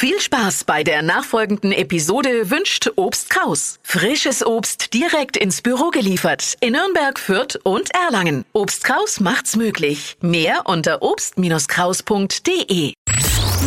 Viel Spaß bei der nachfolgenden Episode wünscht Obst Kraus. Frisches Obst direkt ins Büro geliefert in Nürnberg, Fürth und Erlangen. Obst Kraus macht's möglich. Mehr unter obst-kraus.de.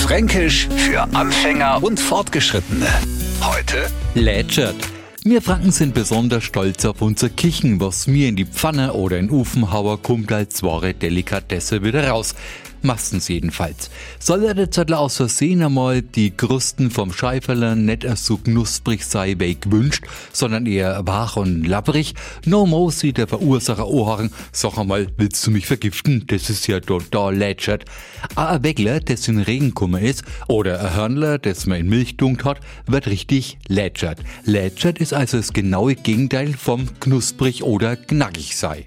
Fränkisch für Anfänger und Fortgeschrittene. Heute Lätschert. Wir Franken sind besonders stolz auf unser Kichen, was mir in die Pfanne oder in Ofenhauer kommt als wahre Delikatesse wieder raus. Meistens jedenfalls. Soll er der Zettler aus Versehen einmal die Krusten vom Scheiferler nicht erst so knusprig sei, wie gewünscht, sondern eher wach und labbrig, no mo sieht der Verursacher Ohren, sag einmal, willst du mich vergiften? Das ist ja total lätschert. ein Weckler, das in Regenkummer ist, oder ein Hörnler, das man in Milch dunkt hat, wird richtig lätschert. Lätschert ist also das genaue Gegenteil vom knusprig oder knackig sei.